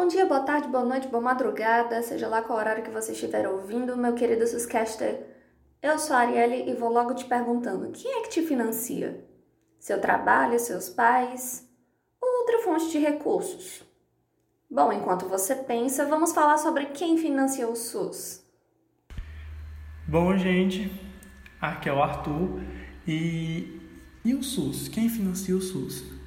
Bom dia, boa tarde, boa noite, boa madrugada, seja lá qual horário que você estiver ouvindo, meu querido Suscaster. Eu sou a Arielle e vou logo te perguntando: quem é que te financia? Seu trabalho, seus pais ou outra fonte de recursos? Bom, enquanto você pensa, vamos falar sobre quem financia o SUS. Bom, gente, aqui é o Arthur e, e o SUS? Quem financia o SUS?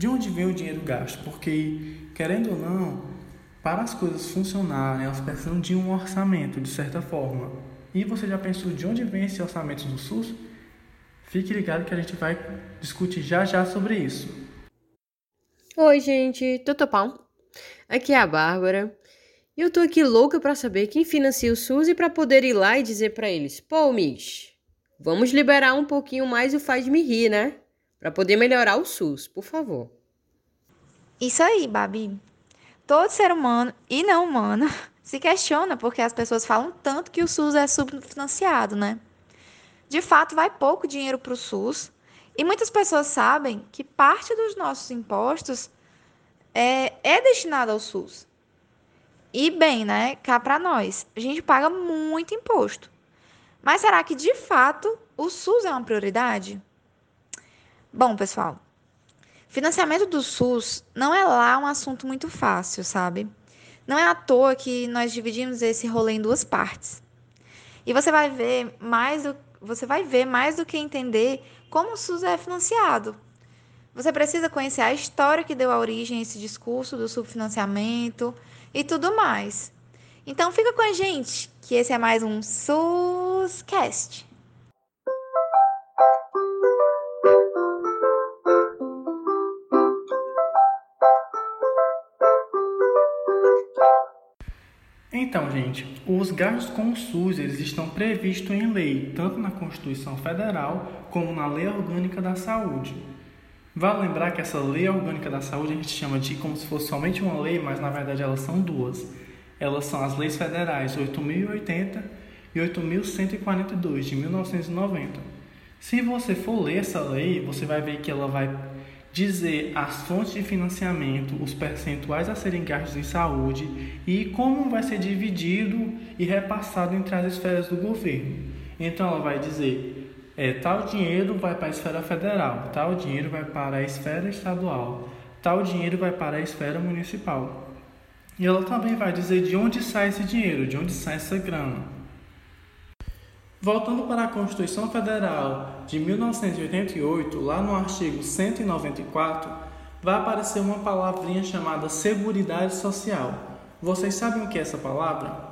De onde vem o dinheiro gasto? Porque, querendo ou não, para as coisas funcionarem, elas precisam de um orçamento, de certa forma. E você já pensou de onde vem esse orçamento do SUS? Fique ligado que a gente vai discutir já já sobre isso. Oi, gente, tudo bom? Aqui é a Bárbara. E eu tô aqui louca para saber quem financia o SUS e para poder ir lá e dizer para eles: "Pô, Mish, vamos liberar um pouquinho mais o faz me rir, né? Para poder melhorar o SUS, por favor." Isso aí, Babi. Todo ser humano e não humano se questiona porque as pessoas falam tanto que o SUS é subfinanciado, né? De fato, vai pouco dinheiro para o SUS e muitas pessoas sabem que parte dos nossos impostos é, é destinada ao SUS. E bem, né? Cá para nós, a gente paga muito imposto. Mas será que de fato o SUS é uma prioridade? Bom, pessoal, financiamento do SUS não é lá um assunto muito fácil, sabe? Não é à toa que nós dividimos esse rolê em duas partes. E você vai ver mais do, você vai ver mais do que entender como o SUS é financiado. Você precisa conhecer a história que deu a origem a esse discurso do subfinanciamento e tudo mais. Então fica com a gente, que esse é mais um SUScast. Então, gente, os gastos com o SUS eles estão previstos em lei, tanto na Constituição Federal como na Lei Orgânica da Saúde. Vale lembrar que essa lei orgânica da saúde a gente chama de como se fosse somente uma lei, mas na verdade elas são duas. Elas são as leis federais 8080 e 8142 de 1990. Se você for ler essa lei, você vai ver que ela vai dizer as fontes de financiamento, os percentuais a serem gastos em saúde e como vai ser dividido e repassado entre as esferas do governo. Então ela vai dizer é, tal dinheiro vai para a esfera federal, tal dinheiro vai para a esfera estadual, tal dinheiro vai para a esfera municipal. E ela também vai dizer de onde sai esse dinheiro, de onde sai essa grana. Voltando para a Constituição Federal de 1988, lá no artigo 194, vai aparecer uma palavrinha chamada Seguridade Social. Vocês sabem o que é essa palavra?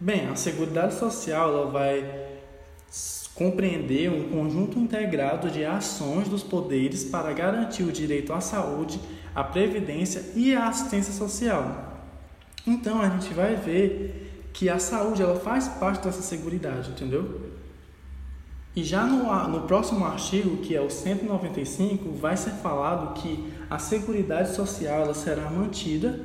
Bem, a Seguridade Social ela vai compreender um conjunto integrado de ações dos poderes para garantir o direito à saúde, à previdência e à assistência social. Então a gente vai ver que a saúde ela faz parte dessa seguridade, entendeu? E já no, no próximo artigo, que é o 195, vai ser falado que a seguridade social ela será mantida,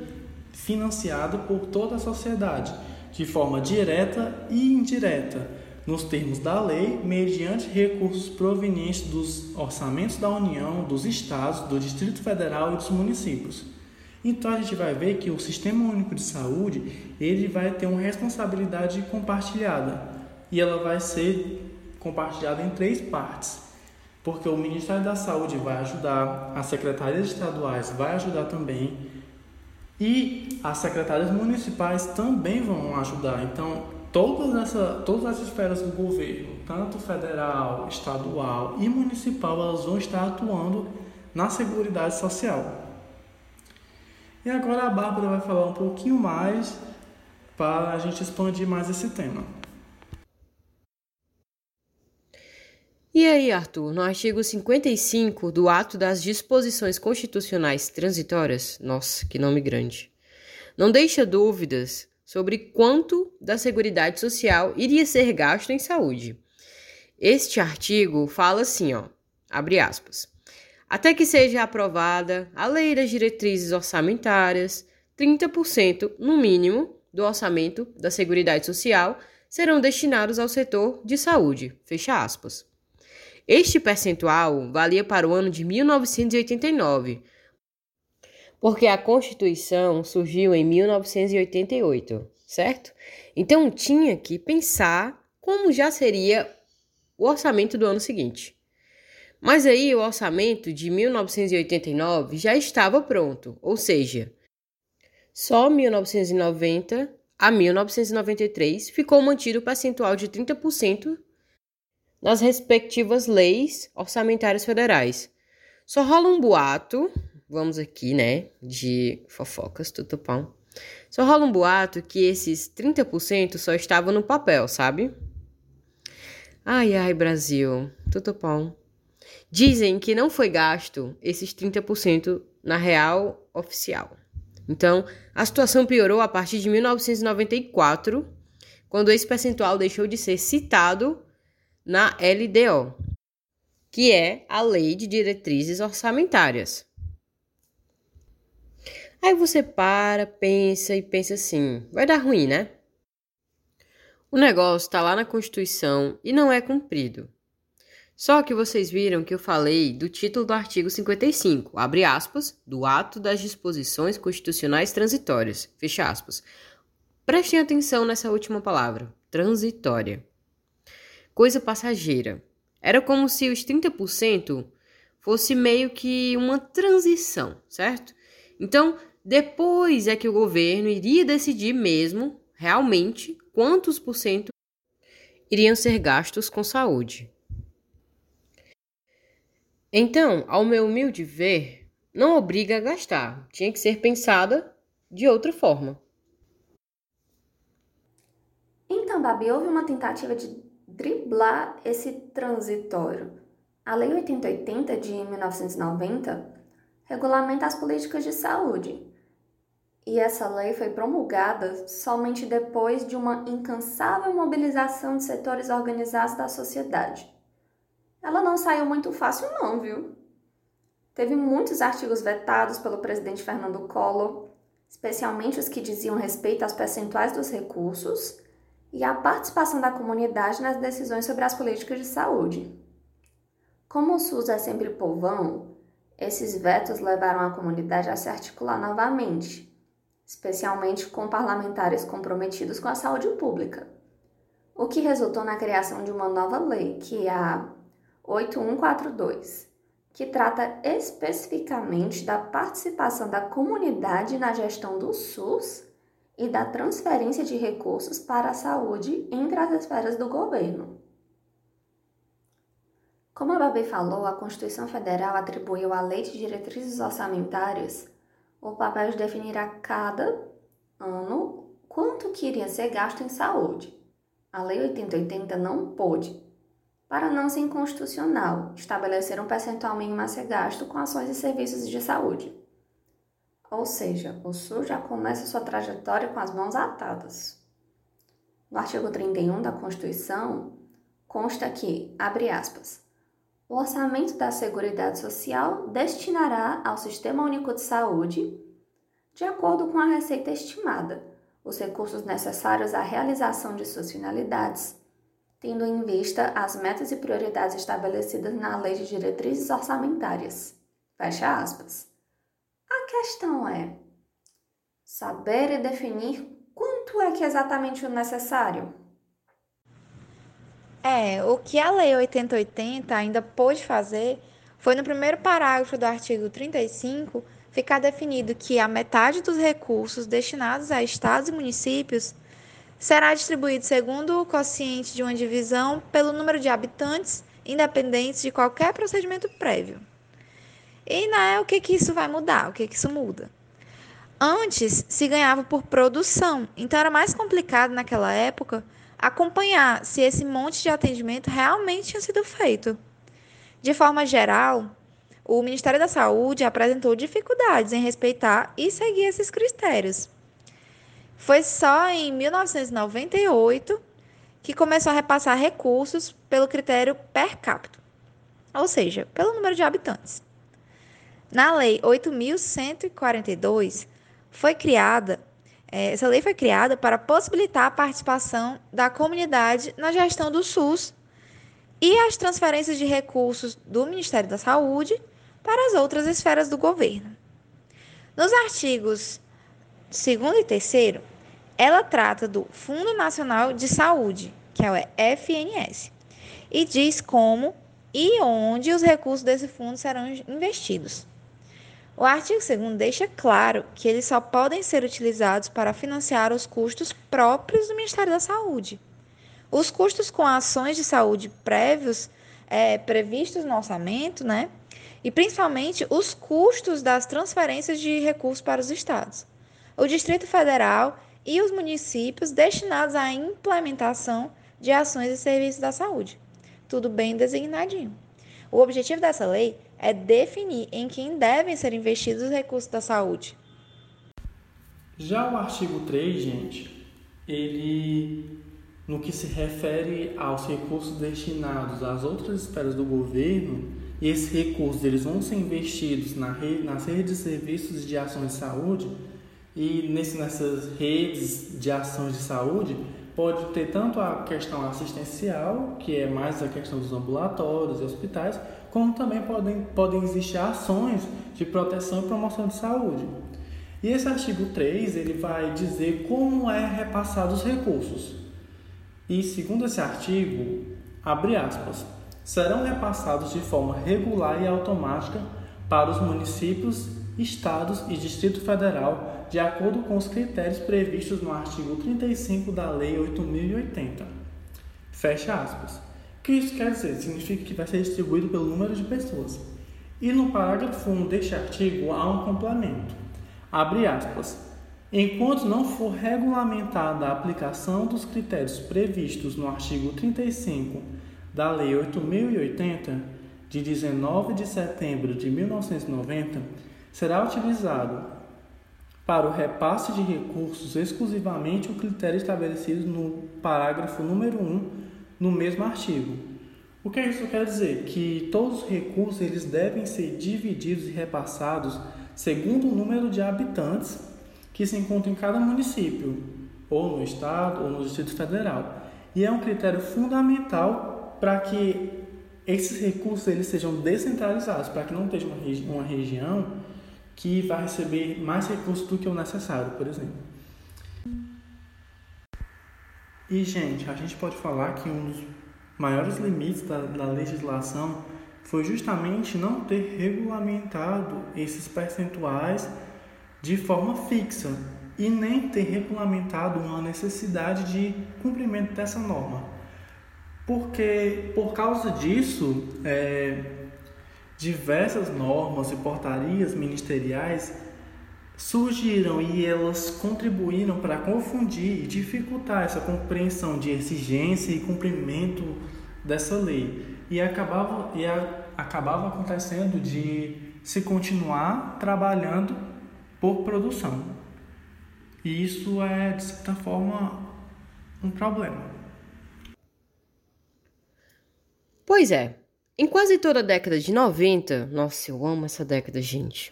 financiada por toda a sociedade, de forma direta e indireta nos termos da lei, mediante recursos provenientes dos orçamentos da União, dos estados, do Distrito Federal e dos municípios. Então a gente vai ver que o Sistema Único de Saúde, ele vai ter uma responsabilidade compartilhada e ela vai ser compartilhada em três partes. Porque o Ministério da Saúde vai ajudar, as secretarias estaduais vai ajudar também e as secretarias municipais também vão ajudar. Então, todas, essa, todas as esferas do governo, tanto federal, estadual e municipal, elas vão estar atuando na Seguridade Social. E agora a Bárbara vai falar um pouquinho mais para a gente expandir mais esse tema. E aí, Arthur, no artigo 55 do Ato das Disposições Constitucionais Transitórias, nossa, que nome grande, não deixa dúvidas sobre quanto da Seguridade Social iria ser gasto em saúde. Este artigo fala assim, ó, abre aspas. Até que seja aprovada a Lei das Diretrizes Orçamentárias, 30% no mínimo do orçamento da Seguridade Social serão destinados ao setor de saúde. Fecha aspas. Este percentual valia para o ano de 1989, Porque a Constituição surgiu em 1988, certo? Então tinha que pensar como já seria o orçamento do ano seguinte. Mas aí o orçamento de 1989 já estava pronto, ou seja, só 1990 a 1993 ficou mantido o percentual de 30% nas respectivas leis orçamentárias federais. Só rola um boato, vamos aqui, né, de fofocas, tutupão. Só rola um boato que esses 30% só estavam no papel, sabe? Ai, ai, Brasil, tutupão. Dizem que não foi gasto esses 30% na real oficial. Então, a situação piorou a partir de 1994, quando esse percentual deixou de ser citado na LDO, que é a Lei de Diretrizes Orçamentárias. Aí você para, pensa e pensa assim: vai dar ruim, né? O negócio está lá na Constituição e não é cumprido. Só que vocês viram que eu falei do título do artigo 55, abre aspas, do ato das disposições constitucionais transitórias, fecha aspas. Prestem atenção nessa última palavra, transitória. Coisa passageira. Era como se os 30% fosse meio que uma transição, certo? Então, depois é que o governo iria decidir mesmo, realmente, quantos por cento iriam ser gastos com saúde. Então, ao meu humilde ver, não obriga a gastar, tinha que ser pensada de outra forma. Então, Babi, houve uma tentativa de driblar esse transitório. A Lei 8080 de 1990 regulamenta as políticas de saúde. E essa lei foi promulgada somente depois de uma incansável mobilização de setores organizados da sociedade. Ela não saiu muito fácil, não, viu? Teve muitos artigos vetados pelo presidente Fernando Collor, especialmente os que diziam respeito aos percentuais dos recursos e à participação da comunidade nas decisões sobre as políticas de saúde. Como o SUS é sempre povão, esses vetos levaram a comunidade a se articular novamente, especialmente com parlamentares comprometidos com a saúde pública, o que resultou na criação de uma nova lei, que é a 8142, que trata especificamente da participação da comunidade na gestão do SUS e da transferência de recursos para a saúde entre as esferas do governo. Como a Babi falou, a Constituição Federal atribuiu à Lei de Diretrizes Orçamentárias o papel de definir a cada ano quanto que iria ser gasto em saúde. A Lei 8080 não pôde, para não ser inconstitucional, estabelecer um percentual mínimo a ser gasto com ações e serviços de saúde. Ou seja, o SUS já começa sua trajetória com as mãos atadas. No artigo 31 da Constituição, consta que, abre aspas, o orçamento da Seguridade Social destinará ao Sistema Único de Saúde, de acordo com a receita estimada, os recursos necessários à realização de suas finalidades, tendo em vista as metas e prioridades estabelecidas na Lei de Diretrizes Orçamentárias. Fecha aspas. A questão é saber e definir quanto é que é exatamente o necessário. É, o que a Lei 8080 ainda pôde fazer foi no primeiro parágrafo do artigo 35 ficar definido que a metade dos recursos destinados a estados e municípios será distribuído segundo o quociente de uma divisão pelo número de habitantes, independentes de qualquer procedimento prévio. E né, o que, que isso vai mudar? O que, que isso muda? Antes se ganhava por produção, então era mais complicado naquela época acompanhar se esse monte de atendimento realmente tinha sido feito. De forma geral, o Ministério da Saúde apresentou dificuldades em respeitar e seguir esses critérios. Foi só em 1998 que começou a repassar recursos pelo critério per capita, ou seja, pelo número de habitantes. Na Lei 8.142 foi criada, é, essa lei foi criada para possibilitar a participação da comunidade na gestão do SUS e as transferências de recursos do Ministério da Saúde para as outras esferas do governo. Nos artigos 2 e 3, ela trata do Fundo Nacional de Saúde, que é o FNS, e diz como e onde os recursos desse fundo serão investidos. O artigo 2 deixa claro que eles só podem ser utilizados para financiar os custos próprios do Ministério da Saúde. Os custos com ações de saúde prévios é, previstos no orçamento, né? E principalmente os custos das transferências de recursos para os estados. O Distrito Federal e os municípios destinados à implementação de ações e serviços da saúde. Tudo bem designadinho. O objetivo dessa lei é definir em quem devem ser investidos os recursos da saúde. Já o artigo 3, gente, ele no que se refere aos recursos destinados às outras esferas do governo, e esses recursos eles vão ser investidos na rede, nas redes de serviços de ações de saúde, e nesse, nessas redes de ações de saúde pode ter tanto a questão assistencial, que é mais a questão dos ambulatórios e hospitais, como também podem, podem existir ações de proteção e promoção de saúde. E esse artigo 3 ele vai dizer como é repassado os recursos. E segundo esse artigo, abre aspas, serão repassados de forma regular e automática para os municípios, estados e Distrito Federal, de acordo com os critérios previstos no artigo 35 da Lei 8080. Fecha aspas. O que isso quer dizer? Significa que vai ser distribuído pelo número de pessoas. E no parágrafo 1 deste artigo há um complemento. Abre aspas. Enquanto não for regulamentada a aplicação dos critérios previstos no artigo 35 da Lei 8080, de 19 de setembro de 1990, será utilizado para o repasse de recursos exclusivamente o critério estabelecido no parágrafo número 1 no mesmo artigo. O que isso quer dizer? Que todos os recursos eles devem ser divididos e repassados segundo o número de habitantes que se encontram em cada município, ou no estado, ou no Distrito Federal. E é um critério fundamental para que esses recursos eles sejam descentralizados, para que não esteja uma, regi uma região que vai receber mais recursos do que o necessário, por exemplo. E, gente, a gente pode falar que um dos maiores limites da, da legislação foi justamente não ter regulamentado esses percentuais de forma fixa e nem ter regulamentado uma necessidade de cumprimento dessa norma. Porque, por causa disso, é, diversas normas e portarias ministeriais surgiram e elas contribuíram para confundir e dificultar essa compreensão de exigência e cumprimento dessa lei. E acabava, e a, acabava acontecendo de se continuar trabalhando por produção. E isso é, de certa forma, um problema. Pois é. Em quase toda a década de 90, nossa, eu amo essa década, gente.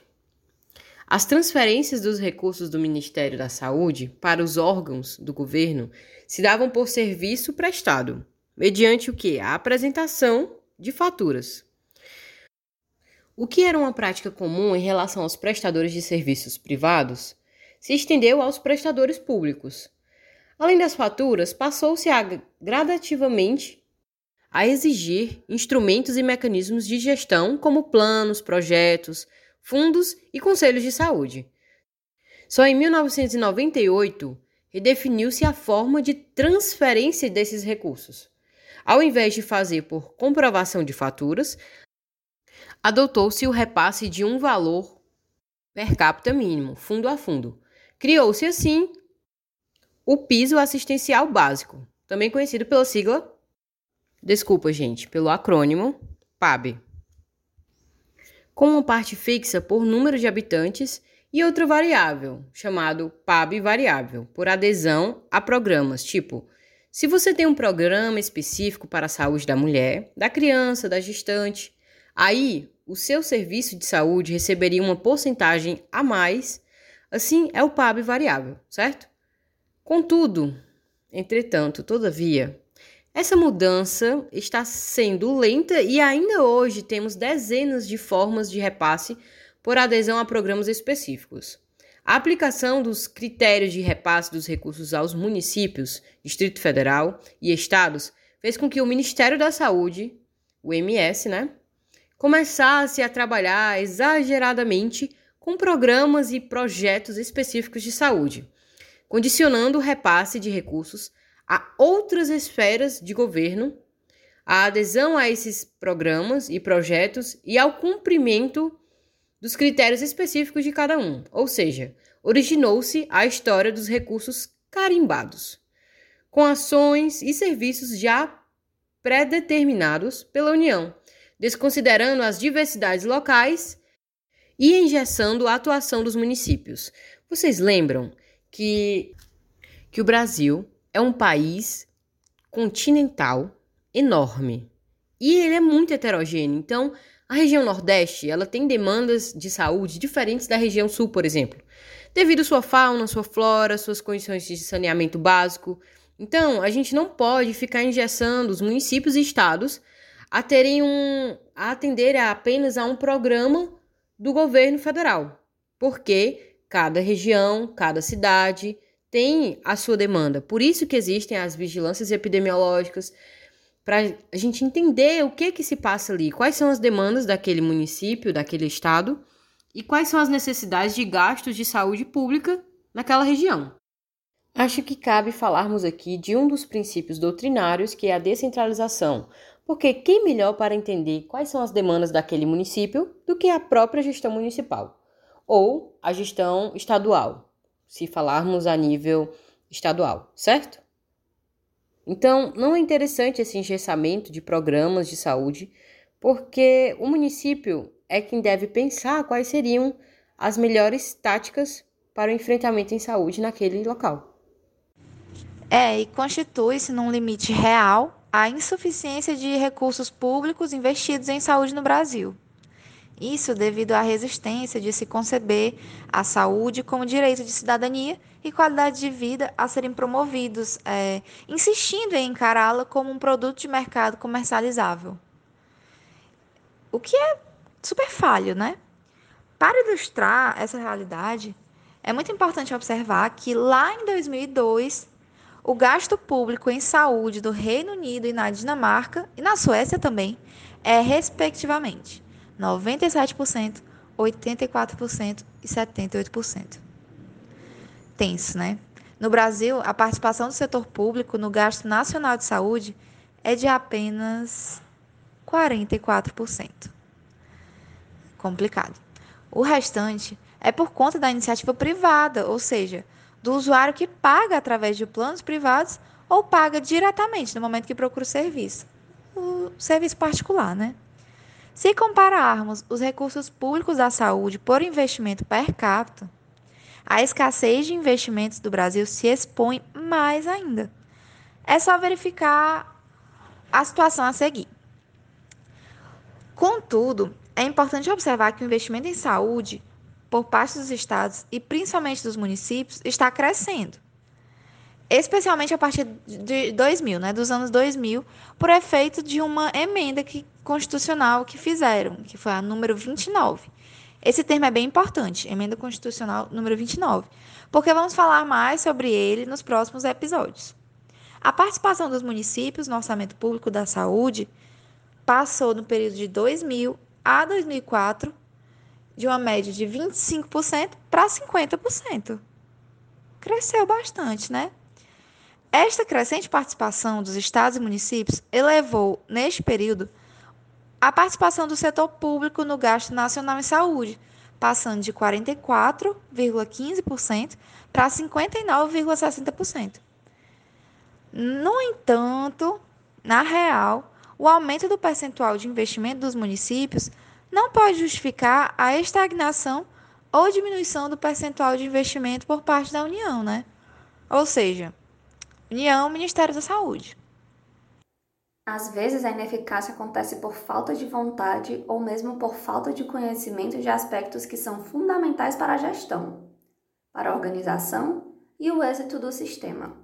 As transferências dos recursos do Ministério da Saúde para os órgãos do governo se davam por serviço prestado, mediante o que? A apresentação de faturas. O que era uma prática comum em relação aos prestadores de serviços privados se estendeu aos prestadores públicos. Além das faturas, passou-se a gradativamente a exigir instrumentos e mecanismos de gestão como planos, projetos, fundos e conselhos de saúde. Só em 1998 redefiniu-se a forma de transferência desses recursos. Ao invés de fazer por comprovação de faturas, adotou-se o repasse de um valor per capita mínimo, fundo a fundo. Criou-se assim o piso assistencial básico, também conhecido pela sigla, desculpa gente, pelo acrônimo PAB com uma parte fixa por número de habitantes e outra variável, chamado PAB variável, por adesão a programas, tipo, se você tem um programa específico para a saúde da mulher, da criança, da gestante, aí o seu serviço de saúde receberia uma porcentagem a mais, assim é o PAB variável, certo? Contudo, entretanto, todavia, essa mudança está sendo lenta e ainda hoje temos dezenas de formas de repasse por adesão a programas específicos. A aplicação dos critérios de repasse dos recursos aos municípios, Distrito Federal e estados fez com que o Ministério da Saúde, o MS, né, começasse a trabalhar exageradamente com programas e projetos específicos de saúde, condicionando o repasse de recursos a outras esferas de governo, a adesão a esses programas e projetos e ao cumprimento dos critérios específicos de cada um, ou seja, originou-se a história dos recursos carimbados, com ações e serviços já pré-determinados pela União, desconsiderando as diversidades locais e engessando a atuação dos municípios. Vocês lembram que, que o Brasil é um país continental enorme e ele é muito heterogêneo. Então, a região Nordeste ela tem demandas de saúde diferentes da região Sul, por exemplo, devido à sua fauna, sua flora, suas condições de saneamento básico. Então, a gente não pode ficar engessando os municípios e estados a terem um a atender apenas a um programa do governo federal, porque cada região, cada cidade tem a sua demanda. Por isso que existem as vigilâncias epidemiológicas para a gente entender o que que se passa ali, quais são as demandas daquele município, daquele estado e quais são as necessidades de gastos de saúde pública naquela região. Acho que cabe falarmos aqui de um dos princípios doutrinários, que é a descentralização, porque quem melhor para entender quais são as demandas daquele município do que a própria gestão municipal ou a gestão estadual, se falarmos a nível estadual, certo? Então, não é interessante esse engessamento de programas de saúde, porque o município é quem deve pensar quais seriam as melhores táticas para o enfrentamento em saúde naquele local. É, e constitui-se num limite real a insuficiência de recursos públicos investidos em saúde no Brasil. Isso devido à resistência de se conceber a saúde como direito de cidadania e qualidade de vida a serem promovidos, é, insistindo em encará-la como um produto de mercado comercializável. O que é super falho, né? Para ilustrar essa realidade, é muito importante observar que lá em 2002 o gasto público em saúde do Reino Unido e na Dinamarca, e na Suécia também, é, respectivamente, 97%, 84% e 78%. Tenso, né? No Brasil, a participação do setor público no gasto nacional de saúde é de apenas 44%. Complicado. O restante é por conta da iniciativa privada, ou seja, do usuário que paga através de planos privados ou paga diretamente no momento que procura o serviço. O serviço particular, né? Se compararmos os recursos públicos da saúde por investimento per capita, a escassez de investimentos do Brasil se expõe mais ainda. É só verificar a situação a seguir. Contudo, é importante observar que o investimento em saúde por parte dos estados e principalmente dos municípios está crescendo. Especialmente a partir de 2000, né, dos anos 2000, por efeito de uma emenda que, constitucional que fizeram, que foi a número 29. Esse termo é bem importante, emenda constitucional número 29, porque vamos falar mais sobre ele nos próximos episódios. A participação dos municípios no orçamento público da saúde passou no período de 2000 a 2004 de uma média de 25% para 50%. Cresceu bastante, né? Esta crescente participação dos estados e municípios elevou, neste período, a participação do setor público no gasto nacional em saúde, passando de 44,15% para 59,60%. No entanto, na real, o aumento do percentual de investimento dos municípios não pode justificar a estagnação ou diminuição do percentual de investimento por parte da União, né? Ou seja, União, Ministério da Saúde. Às vezes a ineficácia acontece por falta de vontade ou mesmo por falta de conhecimento de aspectos que são fundamentais para a gestão, para a organização e o êxito do sistema.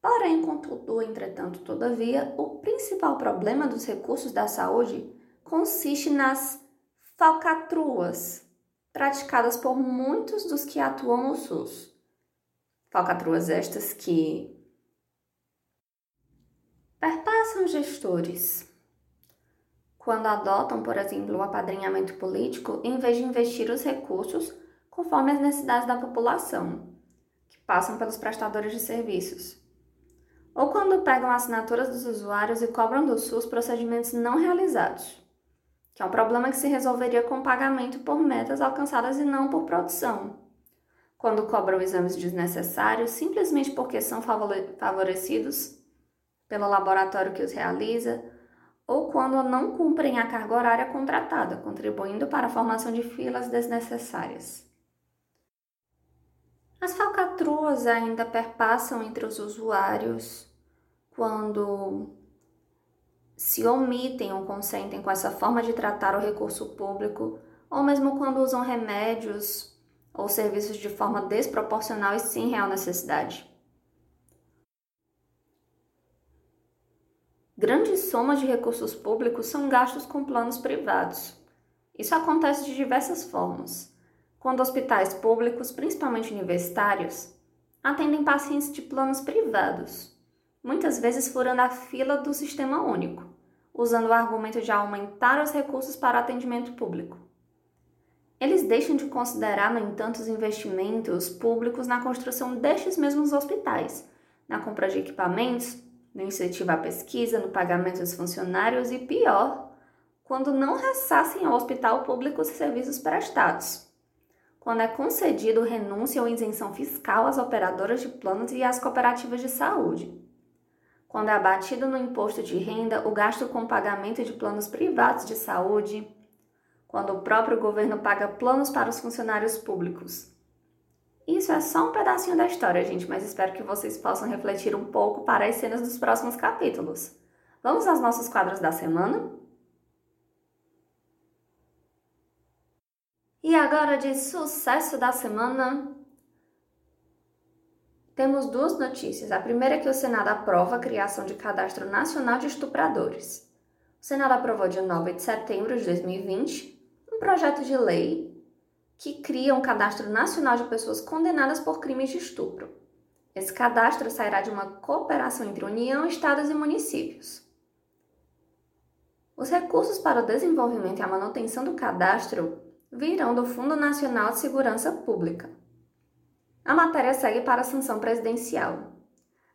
Porém, contudo, entretanto, todavia, o principal problema dos recursos da saúde consiste nas falcatruas praticadas por muitos dos que atuam no SUS. Falcatruas estas que perpassam gestores quando adotam, por exemplo, o apadrinhamento político em vez de investir os recursos conforme as necessidades da população, que passam pelos prestadores de serviços. Ou quando pegam assinaturas dos usuários e cobram do SUS procedimentos não realizados, que é um problema que se resolveria com pagamento por metas alcançadas e não por produção. Quando cobram exames desnecessários simplesmente porque são favorecidos pelo laboratório que os realiza, ou quando não cumprem a carga horária contratada, contribuindo para a formação de filas desnecessárias. As falcatruas ainda perpassam entre os usuários quando se omitem ou consentem com essa forma de tratar o recurso público, ou mesmo quando usam remédios ou serviços de forma desproporcional e sem real necessidade. Grandes somas de recursos públicos são gastos com planos privados. Isso acontece de diversas formas. Quando hospitais públicos, principalmente universitários, atendem pacientes de planos privados, muitas vezes furando a fila do sistema único, usando o argumento de aumentar os recursos para atendimento público. Eles deixam de considerar, no entanto, os investimentos públicos na construção destes mesmos hospitais, na compra de equipamentos, no incentivo à pesquisa, no pagamento dos funcionários e, pior, quando não ressassem ao hospital público os serviços prestados. Quando é concedido renúncia ou isenção fiscal às operadoras de planos e às cooperativas de saúde. Quando é abatido no imposto de renda o gasto com pagamento de planos privados de saúde. Quando o próprio governo paga planos para os funcionários públicos isso é só um pedacinho da história, gente, mas espero que vocês possam refletir um pouco para as cenas dos próximos capítulos. Vamos aos nossos quadros da semana? E agora de sucesso da semana, temos duas notícias. A primeira é que o Senado aprova a criação de Cadastro Nacional de Estupradores. O Senado aprovou dia 9 de setembro de 2020 um projeto de lei que cria um cadastro nacional de pessoas condenadas por crimes de estupro. Esse cadastro sairá de uma cooperação entre União, Estados e municípios. Os recursos para o desenvolvimento e a manutenção do cadastro virão do Fundo Nacional de Segurança Pública. A matéria segue para a sanção presidencial.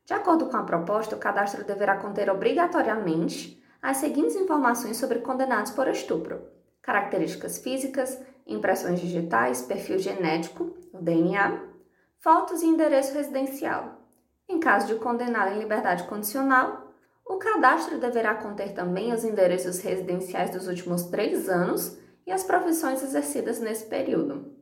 De acordo com a proposta, o cadastro deverá conter obrigatoriamente as seguintes informações sobre condenados por estupro: características físicas, impressões digitais, perfil genético, o DNA, fotos e endereço residencial. Em caso de condenado em liberdade condicional, o cadastro deverá conter também os endereços residenciais dos últimos três anos e as profissões exercidas nesse período.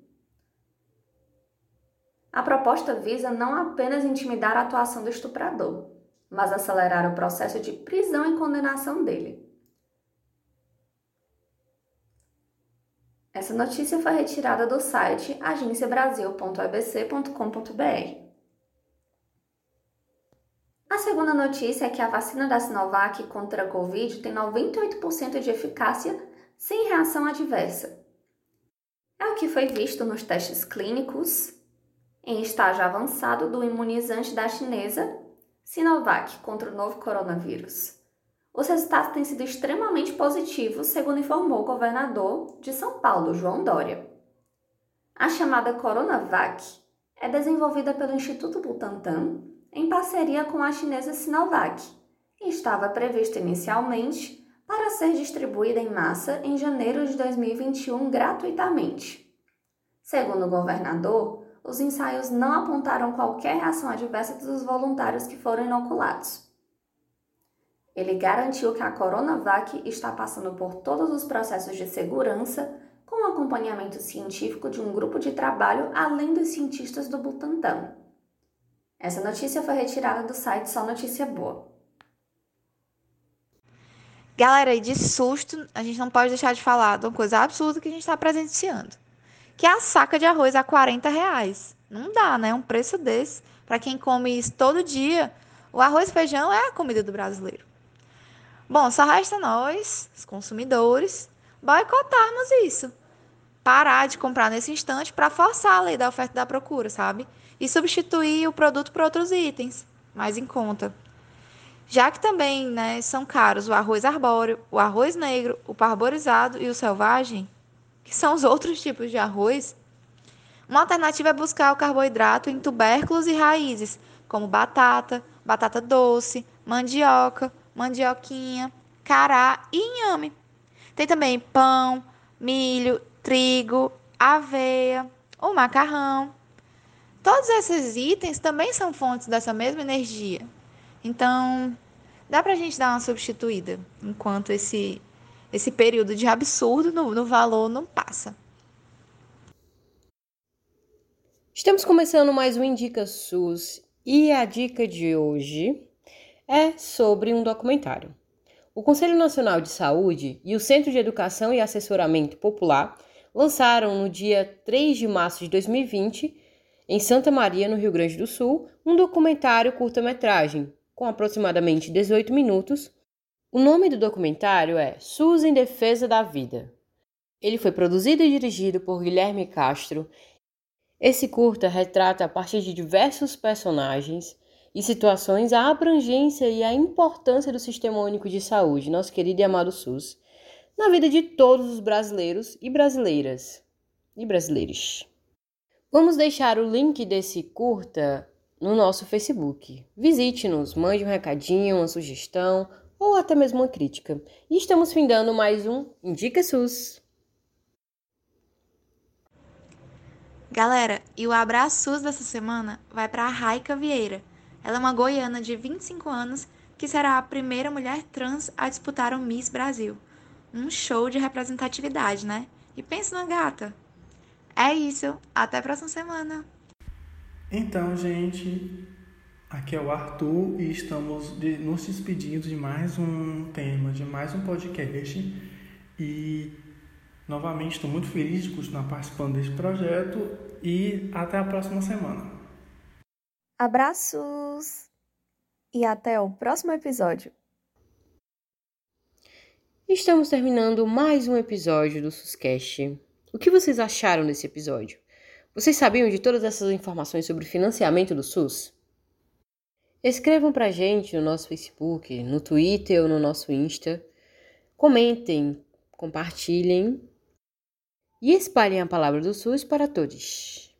A proposta visa não apenas intimidar a atuação do estuprador, mas acelerar o processo de prisão e condenação dele. Essa notícia foi retirada do site agenciabrasil.abc.com.br. A segunda notícia é que a vacina da Sinovac contra a Covid tem 98% de eficácia sem reação adversa. É o que foi visto nos testes clínicos em estágio avançado do imunizante da chinesa Sinovac contra o novo coronavírus. Os resultados têm sido extremamente positivos, segundo informou o governador de São Paulo, João Dória. A chamada Coronavac é desenvolvida pelo Instituto Butantan em parceria com a chinesa Sinovac e estava prevista inicialmente para ser distribuída em massa em janeiro de 2021 gratuitamente. Segundo o governador, os ensaios não apontaram qualquer reação adversa dos voluntários que foram inoculados. Ele garantiu que a Coronavac está passando por todos os processos de segurança com acompanhamento científico de um grupo de trabalho além dos cientistas do Butantan. Essa notícia foi retirada do site Só Notícia Boa. Galera, e de susto, a gente não pode deixar de falar de uma coisa absurda que a gente está presenciando. Que é a saca de arroz a 40 reais. Não dá, né? Um preço desse. Para quem come isso todo dia, o arroz e feijão é a comida do brasileiro. Bom, só resta nós, os consumidores, boicotarmos isso. parar de comprar nesse instante para forçar a lei da oferta e da procura, sabe? E substituir o produto por outros itens mais em conta. Já que também né, são caros o arroz arbóreo, o arroz negro, o parborizado e o selvagem, que são os outros tipos de arroz, uma alternativa é buscar o carboidrato em tubérculos e raízes, como batata, batata doce, mandioca, mandioquinha, cará e inhame. Tem também pão, milho, trigo, aveia, o macarrão. Todos esses itens também são fontes dessa mesma energia. Então, dá para a gente dar uma substituída enquanto esse, esse período de absurdo no, no valor não passa. Estamos começando mais um Indica SUS e a dica de hoje é sobre um documentário. O Conselho Nacional de Saúde e o Centro de Educação e Assessoramento Popular lançaram no dia 3 de março de 2020, em Santa Maria, no Rio Grande do Sul, um documentário curta-metragem com aproximadamente 18 minutos. O nome do documentário é SUS em Defesa da Vida. Ele foi produzido e dirigido por Guilherme Castro. Esse curta retrata, a partir de diversos personagens e situações, a abrangência e a importância do Sistema Único de Saúde, nosso querido e amado SUS, na vida de todos os brasileiros e brasileiras e brasileiros. Vamos deixar o link desse curta no nosso Facebook. Visite-nos, mande um recadinho, uma sugestão ou até mesmo uma crítica. E estamos findando mais um Indica SUS. Galera, e o abraço SUS dessa semana vai para a Raika Vieira. Ela é uma goiana de 25 anos que será a primeira mulher trans a disputar o Miss Brasil. Um show de representatividade, né? E pensa na gata. É isso, até a próxima semana. Então, gente, aqui é o Arthur e estamos de, nos despedindo de mais um tema, de mais um podcast. E novamente estou muito feliz de continuar participando deste projeto e até a próxima semana. Abraços e até o próximo episódio. Estamos terminando mais um episódio do Suscast. O que vocês acharam desse episódio? Vocês sabiam de todas essas informações sobre financiamento do SUS? Escrevam pra gente no nosso Facebook, no Twitter ou no nosso Insta. Comentem, compartilhem e espalhem a palavra do SUS para todos.